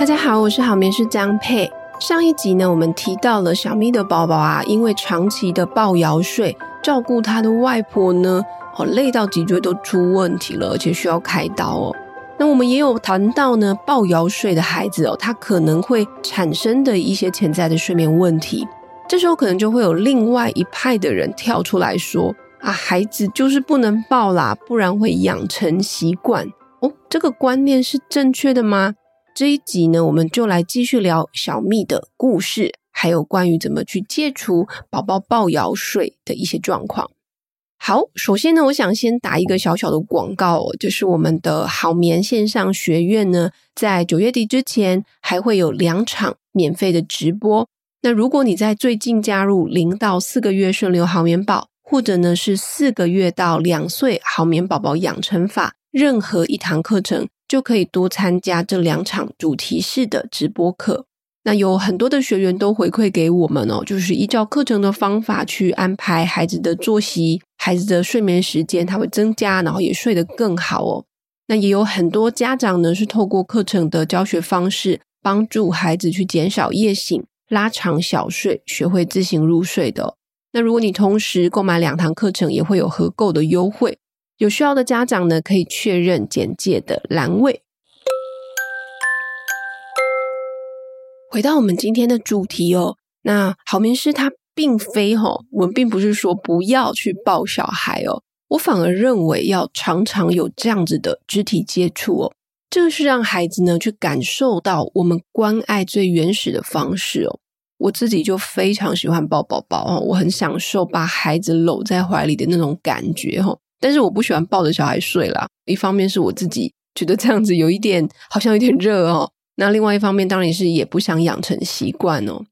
大家好，我是好眠师张佩。上一集呢，我们提到了小咪的宝宝啊，因为长期的抱摇睡，照顾他的外婆呢，哦，累到脊椎都出问题了，而且需要开刀哦。那我们也有谈到呢，抱摇睡的孩子哦，他可能会产生的一些潜在的睡眠问题。这时候可能就会有另外一派的人跳出来说啊，孩子就是不能抱啦，不然会养成习惯哦。这个观念是正确的吗？这一集呢，我们就来继续聊小蜜的故事，还有关于怎么去戒除宝宝抱摇睡的一些状况。好，首先呢，我想先打一个小小的广告，就是我们的好眠线上学院呢，在九月底之前还会有两场免费的直播。那如果你在最近加入零到四个月顺流好眠宝，或者呢是四个月到两岁好眠宝宝养成法，任何一堂课程。就可以多参加这两场主题式的直播课。那有很多的学员都回馈给我们哦，就是依照课程的方法去安排孩子的作息，孩子的睡眠时间，它会增加，然后也睡得更好哦。那也有很多家长呢，是透过课程的教学方式，帮助孩子去减少夜醒，拉长小睡，学会自行入睡的。那如果你同时购买两堂课程，也会有合购的优惠。有需要的家长呢，可以确认简介的栏位。回到我们今天的主题哦，那好眠师他并非哈、我们并不是说不要去抱小孩哦，我反而认为要常常有这样子的肢体接触哦，这个是让孩子呢去感受到我们关爱最原始的方式哦。我自己就非常喜欢抱宝宝哦，我很享受把孩子搂在怀里的那种感觉、哦。但是我不喜欢抱着小孩睡啦，一方面是我自己觉得这样子有一点好像有点热哦，那另外一方面当然是也不想养成习惯哦。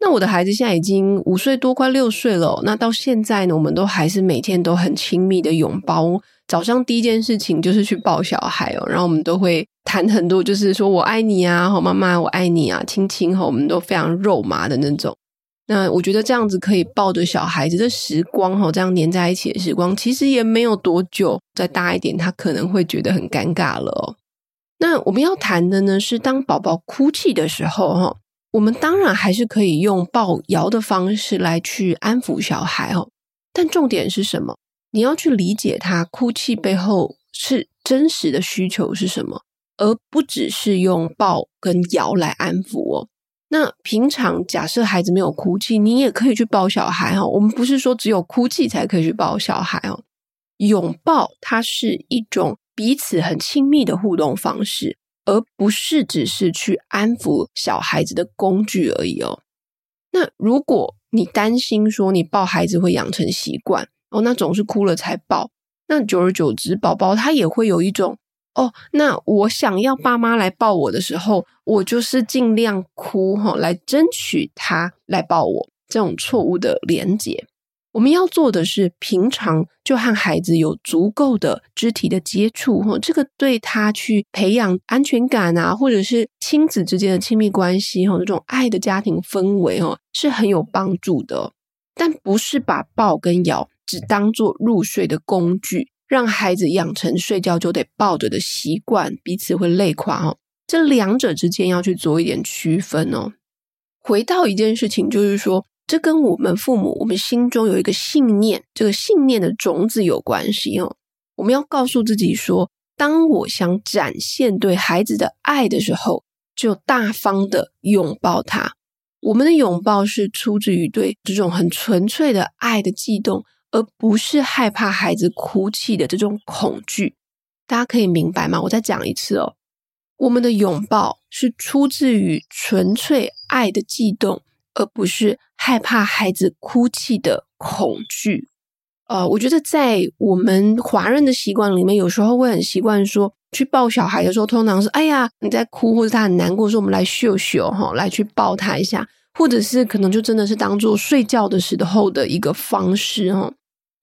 那我的孩子现在已经五岁多，快六岁了，那到现在呢，我们都还是每天都很亲密的拥抱。早上第一件事情就是去抱小孩哦，然后我们都会谈很多，就是说我爱你啊，好妈妈我爱你啊，亲亲哈，我们都非常肉麻的那种。那我觉得这样子可以抱着小孩子的时光哈，这样黏在一起的时光，其实也没有多久。再大一点，他可能会觉得很尴尬了。那我们要谈的呢，是当宝宝哭泣的时候哈，我们当然还是可以用抱摇的方式来去安抚小孩哦。但重点是什么？你要去理解他哭泣背后是真实的需求是什么，而不只是用抱跟摇来安抚哦。那平常假设孩子没有哭泣，你也可以去抱小孩哦。我们不是说只有哭泣才可以去抱小孩哦。拥抱它是一种彼此很亲密的互动方式，而不是只是去安抚小孩子的工具而已哦。那如果你担心说你抱孩子会养成习惯哦，那总是哭了才抱，那久而久之，宝宝他也会有一种。哦，那我想要爸妈来抱我的时候，我就是尽量哭哈，来争取他来抱我。这种错误的连结，我们要做的是平常就和孩子有足够的肢体的接触哈，这个对他去培养安全感啊，或者是亲子之间的亲密关系哈，这种爱的家庭氛围哦，是很有帮助的。但不是把抱跟摇只当做入睡的工具。让孩子养成睡觉就得抱着的习惯，彼此会累垮哦。这两者之间要去做一点区分哦。回到一件事情，就是说，这跟我们父母，我们心中有一个信念，这个信念的种子有关系哦。我们要告诉自己说，当我想展现对孩子的爱的时候，就大方的拥抱他。我们的拥抱是出自于对这种很纯粹的爱的悸动。而不是害怕孩子哭泣的这种恐惧，大家可以明白吗？我再讲一次哦，我们的拥抱是出自于纯粹爱的悸动，而不是害怕孩子哭泣的恐惧。呃，我觉得在我们华人的习惯里面，有时候会很习惯说，去抱小孩的时候，通常是哎呀你在哭，或者他很难过，说我们来秀秀哈，来去抱他一下，或者是可能就真的是当做睡觉的时候的一个方式哈。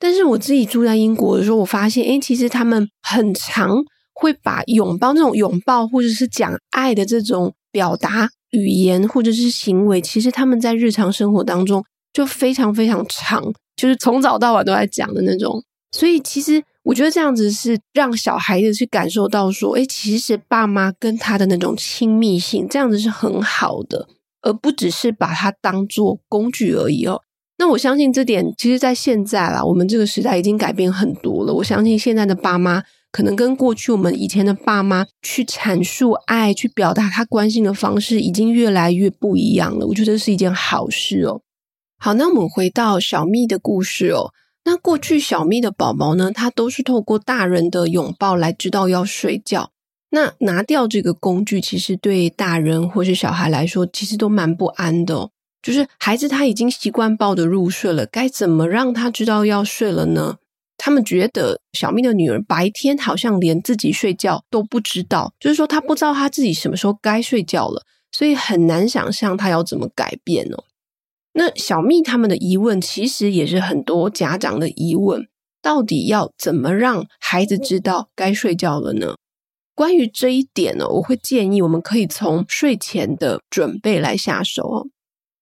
但是我自己住在英国的时候，我发现，诶，其实他们很常会把拥抱这种拥抱，或者是讲爱的这种表达语言或者是行为，其实他们在日常生活当中就非常非常长，就是从早到晚都在讲的那种。所以，其实我觉得这样子是让小孩子去感受到说，诶，其实爸妈跟他的那种亲密性，这样子是很好的，而不只是把他当做工具而已哦。那我相信这点，其实，在现在啦，我们这个时代已经改变很多了。我相信现在的爸妈，可能跟过去我们以前的爸妈去阐述爱、去表达他关心的方式，已经越来越不一样了。我觉得是一件好事哦。好，那我们回到小蜜的故事哦。那过去小蜜的宝宝呢，他都是透过大人的拥抱来知道要睡觉。那拿掉这个工具，其实对大人或是小孩来说，其实都蛮不安的。就是孩子他已经习惯抱着入睡了，该怎么让他知道要睡了呢？他们觉得小蜜的女儿白天好像连自己睡觉都不知道，就是说他不知道他自己什么时候该睡觉了，所以很难想象他要怎么改变哦。那小蜜他们的疑问其实也是很多家长的疑问，到底要怎么让孩子知道该睡觉了呢？关于这一点呢，我会建议我们可以从睡前的准备来下手哦。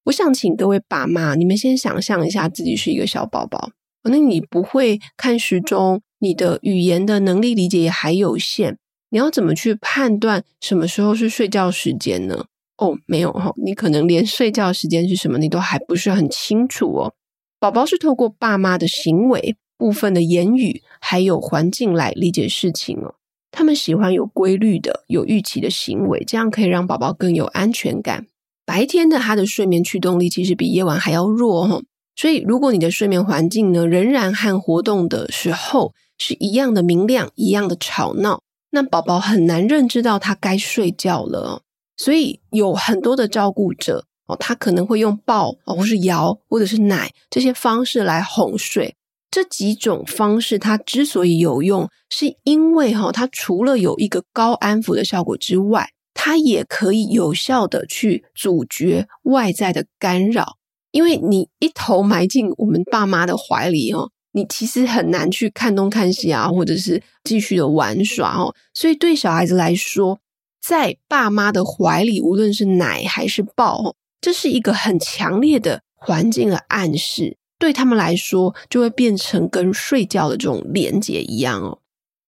我想请各位爸妈，你们先想象一下自己是一个小宝宝，可能你不会看时钟，你的语言的能力理解也还有限，你要怎么去判断什么时候是睡觉时间呢？哦，没有哈，你可能连睡觉时间是什么你都还不是很清楚哦。宝宝是透过爸妈的行为、部分的言语，还有环境来理解事情哦。他们喜欢有规律的、有预期的行为，这样可以让宝宝更有安全感。白天的他的睡眠驱动力其实比夜晚还要弱哈，所以如果你的睡眠环境呢，仍然和活动的时候是一样的明亮、一样的吵闹，那宝宝很难认知到他该睡觉了。所以有很多的照顾者哦，他可能会用抱哦或是摇或者是奶这些方式来哄睡。这几种方式它之所以有用，是因为哈，它除了有一个高安抚的效果之外。它也可以有效的去阻绝外在的干扰，因为你一头埋进我们爸妈的怀里哦，你其实很难去看东看西啊，或者是继续的玩耍哦。所以对小孩子来说，在爸妈的怀里，无论是奶还是抱，这是一个很强烈的环境的暗示，对他们来说就会变成跟睡觉的这种连接一样哦。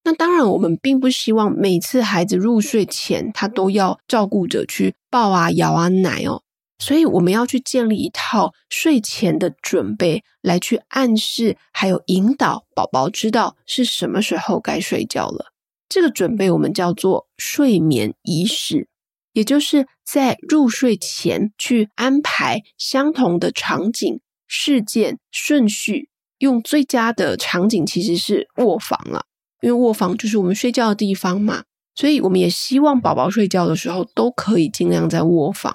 那当然，我们并不希望每次孩子入睡前，他都要照顾者去抱啊、摇啊奶哦。所以，我们要去建立一套睡前的准备，来去暗示还有引导宝宝知道是什么时候该睡觉了。这个准备我们叫做睡眠仪式，也就是在入睡前去安排相同的场景、事件顺序。用最佳的场景其实是卧房了。因为卧房就是我们睡觉的地方嘛，所以我们也希望宝宝睡觉的时候都可以尽量在卧房。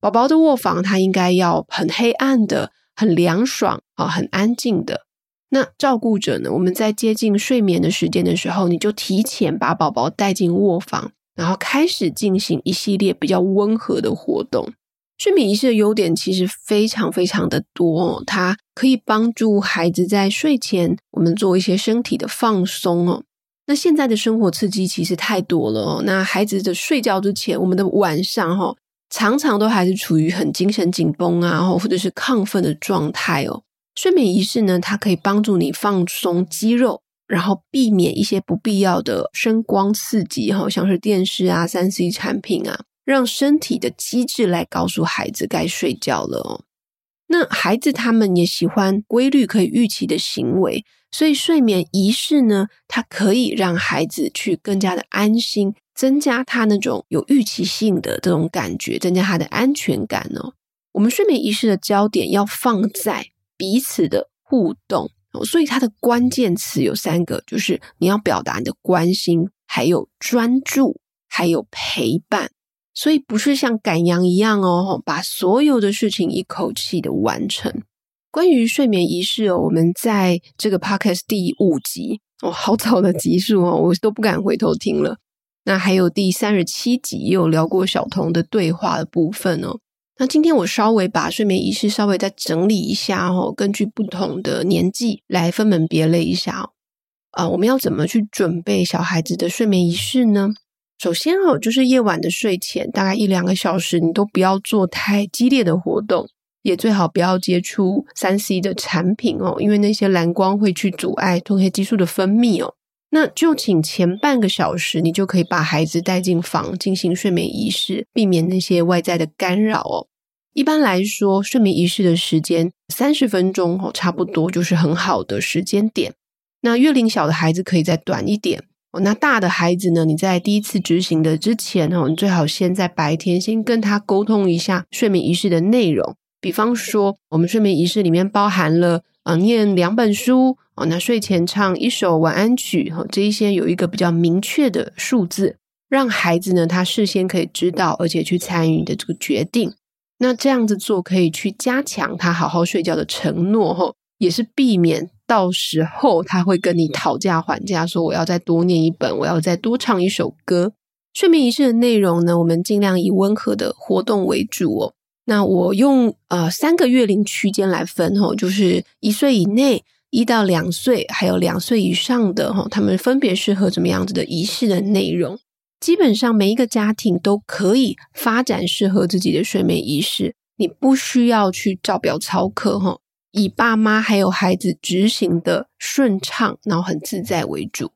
宝宝的卧房它应该要很黑暗的、很凉爽啊、很安静的。那照顾者呢，我们在接近睡眠的时间的时候，你就提前把宝宝带进卧房，然后开始进行一系列比较温和的活动。睡眠仪式的优点其实非常非常的多，它可以帮助孩子在睡前，我们做一些身体的放松哦。那现在的生活刺激其实太多了哦，那孩子的睡觉之前，我们的晚上哈，常常都还是处于很精神紧绷啊，或者是亢奋的状态哦。睡眠仪式呢，它可以帮助你放松肌肉，然后避免一些不必要的声光刺激哈，像是电视啊、三 C 产品啊。让身体的机制来告诉孩子该睡觉了哦。那孩子他们也喜欢规律、可以预期的行为，所以睡眠仪式呢，它可以让孩子去更加的安心，增加他那种有预期性的这种感觉，增加他的安全感哦。我们睡眠仪式的焦点要放在彼此的互动，所以它的关键词有三个，就是你要表达你的关心，还有专注，还有陪伴。所以不是像赶羊一样哦，把所有的事情一口气的完成。关于睡眠仪式哦，我们在这个 podcast 第五集哦，好早的集数哦，我都不敢回头听了。那还有第三十七集也有聊过小童的对话的部分哦。那今天我稍微把睡眠仪式稍微再整理一下哦，根据不同的年纪来分门别类一下哦。啊，我们要怎么去准备小孩子的睡眠仪式呢？首先哦，就是夜晚的睡前大概一两个小时，你都不要做太激烈的活动，也最好不要接触三 C 的产品哦，因为那些蓝光会去阻碍褪黑激素的分泌哦。那就请前半个小时，你就可以把孩子带进房进行睡眠仪式，避免那些外在的干扰哦。一般来说，睡眠仪式的时间三十分钟哦，差不多就是很好的时间点。那月龄小的孩子可以再短一点。那大的孩子呢，你在第一次执行的之前哦，你最好先在白天先跟他沟通一下睡眠仪式的内容。比方说，我们睡眠仪式里面包含了啊，念两本书哦，那睡前唱一首晚安曲哈，这一些有一个比较明确的数字，让孩子呢他事先可以知道，而且去参与你的这个决定。那这样子做可以去加强他好好睡觉的承诺哈，也是避免到时候他会跟你讨价还价，说我要再多念一本，我要再多唱一首歌。睡眠仪式的内容呢，我们尽量以温和的活动为主哦。那我用呃三个月龄区间来分吼，就是一岁以内、一到两岁，还有两岁以上的吼，他们分别适合怎么样子的仪式的内容。基本上每一个家庭都可以发展适合自己的睡眠仪式，你不需要去照表操课吼，以爸妈还有孩子执行的顺畅，然后很自在为主。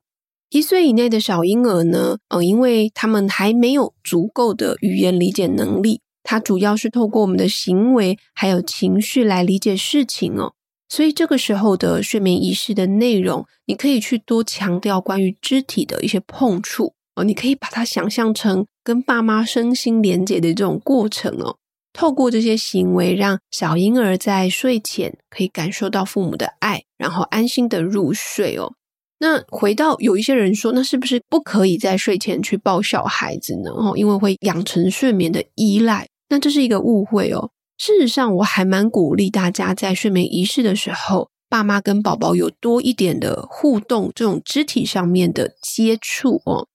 一岁以内的小婴儿呢，呃，因为他们还没有足够的语言理解能力。他主要是透过我们的行为还有情绪来理解事情哦，所以这个时候的睡眠仪式的内容，你可以去多强调关于肢体的一些碰触哦，你可以把它想象成跟爸妈身心连接的这种过程哦，透过这些行为，让小婴儿在睡前可以感受到父母的爱，然后安心的入睡哦。那回到有一些人说，那是不是不可以在睡前去抱小孩子呢？哦，因为会养成睡眠的依赖。那这是一个误会哦。事实上，我还蛮鼓励大家在睡眠仪式的时候，爸妈跟宝宝有多一点的互动，这种肢体上面的接触哦。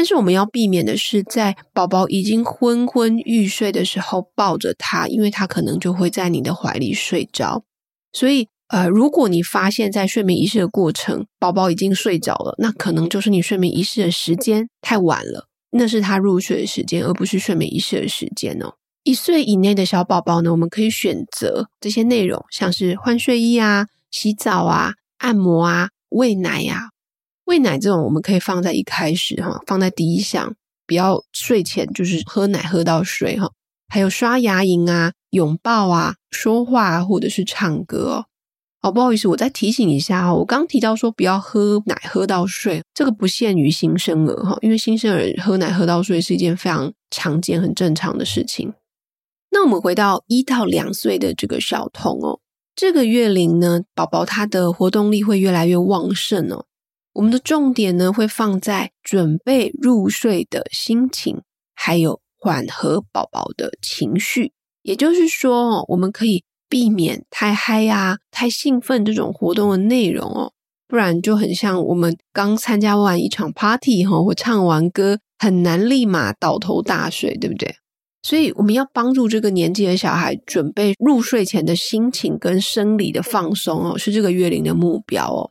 但是我们要避免的是，在宝宝已经昏昏欲睡的时候抱着他，因为他可能就会在你的怀里睡着。所以，呃，如果你发现，在睡眠仪式的过程，宝宝已经睡着了，那可能就是你睡眠仪式的时间太晚了，那是他入睡的时间，而不是睡眠仪式的时间哦。一岁以内的小宝宝呢，我们可以选择这些内容，像是换睡衣啊、洗澡啊、按摩啊、喂奶呀、啊。喂奶这种我们可以放在一开始哈，放在第一项，不要睡前就是喝奶喝到睡哈。还有刷牙龈啊、拥抱啊、说话啊，或者是唱歌哦。哦，不好意思，我再提醒一下哈，我刚提到说不要喝奶喝到睡，这个不限于新生儿哈，因为新生儿喝奶喝到睡是一件非常常见、很正常的事情。那我们回到一到两岁的这个小童哦，这个月龄呢，宝宝他的活动力会越来越旺盛哦。我们的重点呢，会放在准备入睡的心情，还有缓和宝宝的情绪。也就是说，我们可以避免太嗨呀、太兴奋这种活动的内容哦，不然就很像我们刚参加完一场 party 哈，或唱完歌，很难立马倒头大睡，对不对？所以我们要帮助这个年纪的小孩准备入睡前的心情跟生理的放松哦，是这个月龄的目标哦。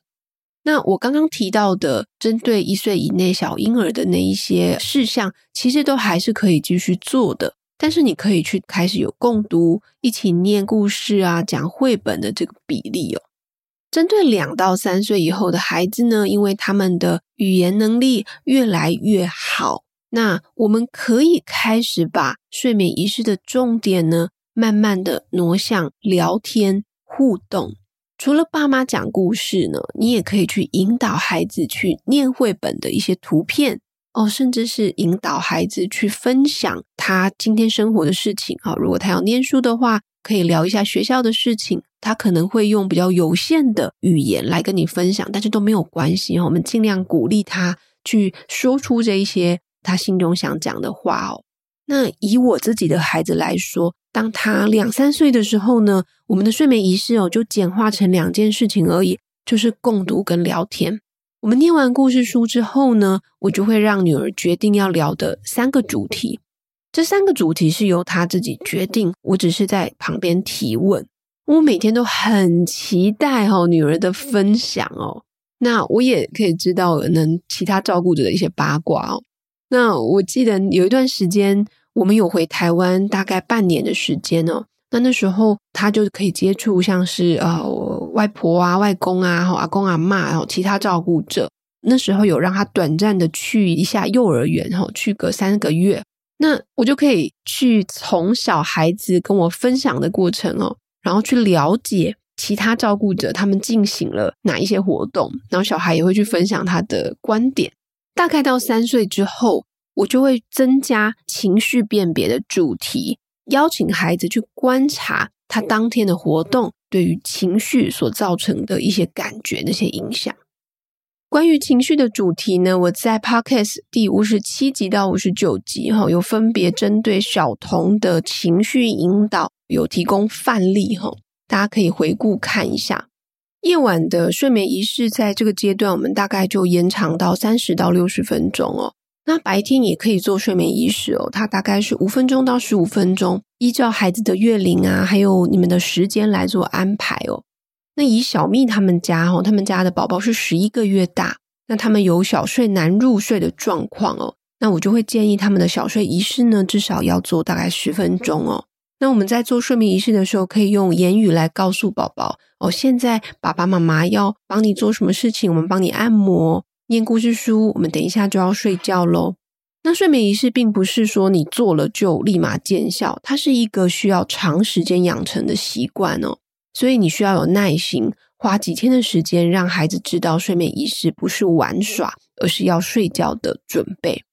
那我刚刚提到的针对一岁以内小婴儿的那一些事项，其实都还是可以继续做的。但是你可以去开始有共读、一起念故事啊、讲绘本的这个比例哦。针对两到三岁以后的孩子呢，因为他们的语言能力越来越好。那我们可以开始把睡眠仪式的重点呢，慢慢的挪向聊天互动。除了爸妈讲故事呢，你也可以去引导孩子去念绘本的一些图片哦，甚至是引导孩子去分享他今天生活的事情啊。如果他要念书的话，可以聊一下学校的事情。他可能会用比较有限的语言来跟你分享，但是都没有关系哦。我们尽量鼓励他去说出这一些。他心中想讲的话哦，那以我自己的孩子来说，当他两三岁的时候呢，我们的睡眠仪式哦就简化成两件事情而已，就是共读跟聊天。我们念完故事书之后呢，我就会让女儿决定要聊的三个主题，这三个主题是由她自己决定，我只是在旁边提问。我每天都很期待哦女儿的分享哦，那我也可以知道能其他照顾者的一些八卦哦。那我记得有一段时间，我们有回台湾，大概半年的时间哦。那那时候他就可以接触像是呃外婆啊、外公啊、阿公阿嬷，然后其他照顾者。那时候有让他短暂的去一下幼儿园，哈，去个三个月。那我就可以去从小孩子跟我分享的过程哦，然后去了解其他照顾者他们进行了哪一些活动，然后小孩也会去分享他的观点。大概到三岁之后，我就会增加情绪辨别的主题，邀请孩子去观察他当天的活动对于情绪所造成的一些感觉，那些影响。关于情绪的主题呢，我在 Podcast 第五十七集到五十九集哈，有分别针对小童的情绪引导有提供范例哈，大家可以回顾看一下。夜晚的睡眠仪式在这个阶段，我们大概就延长到三十到六十分钟哦。那白天也可以做睡眠仪式哦，它大概是五分钟到十五分钟，依照孩子的月龄啊，还有你们的时间来做安排哦。那以小蜜他们家哦，他们家的宝宝是十一个月大，那他们有小睡难入睡的状况哦，那我就会建议他们的小睡仪式呢，至少要做大概十分钟哦。那我们在做睡眠仪式的时候，可以用言语来告诉宝宝哦，现在爸爸妈妈要帮你做什么事情，我们帮你按摩、念故事书，我们等一下就要睡觉喽。那睡眠仪式并不是说你做了就立马见效，它是一个需要长时间养成的习惯哦。所以你需要有耐心，花几天的时间，让孩子知道睡眠仪式不是玩耍，而是要睡觉的准备。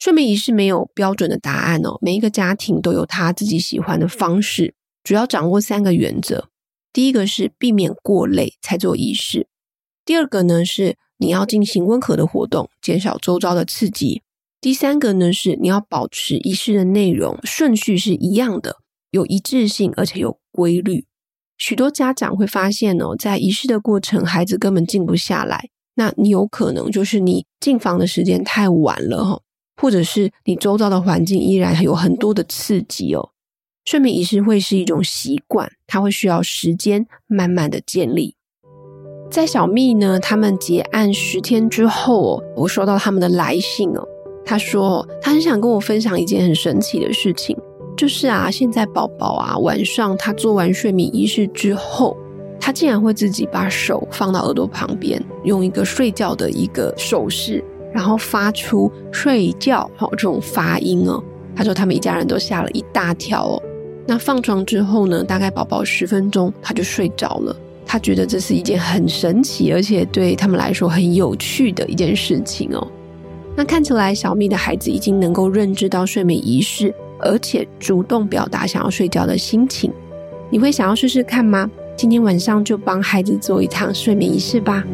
睡眠仪式没有标准的答案哦，每一个家庭都有他自己喜欢的方式。主要掌握三个原则：第一个是避免过累才做仪式；第二个呢是你要进行温和的活动，减少周遭的刺激；第三个呢是你要保持仪式的内容顺序是一样的，有一致性，而且有规律。许多家长会发现哦，在仪式的过程，孩子根本静不下来。那你有可能就是你进房的时间太晚了哈，或者是你周遭的环境依然有很多的刺激哦。睡眠仪式会是一种习惯，它会需要时间慢慢的建立。在小蜜呢，他们结案十天之后哦，我收到他们的来信哦，他说他很想跟我分享一件很神奇的事情。就是啊，现在宝宝啊，晚上他做完睡眠仪式之后，他竟然会自己把手放到耳朵旁边，用一个睡觉的一个手势，然后发出睡觉好这种发音哦。他说他们一家人都吓了一大跳哦。那放床之后呢，大概宝宝十分钟他就睡着了。他觉得这是一件很神奇，而且对他们来说很有趣的一件事情哦。那看起来小蜜的孩子已经能够认知到睡眠仪式。而且主动表达想要睡觉的心情，你会想要试试看吗？今天晚上就帮孩子做一趟睡眠仪式吧。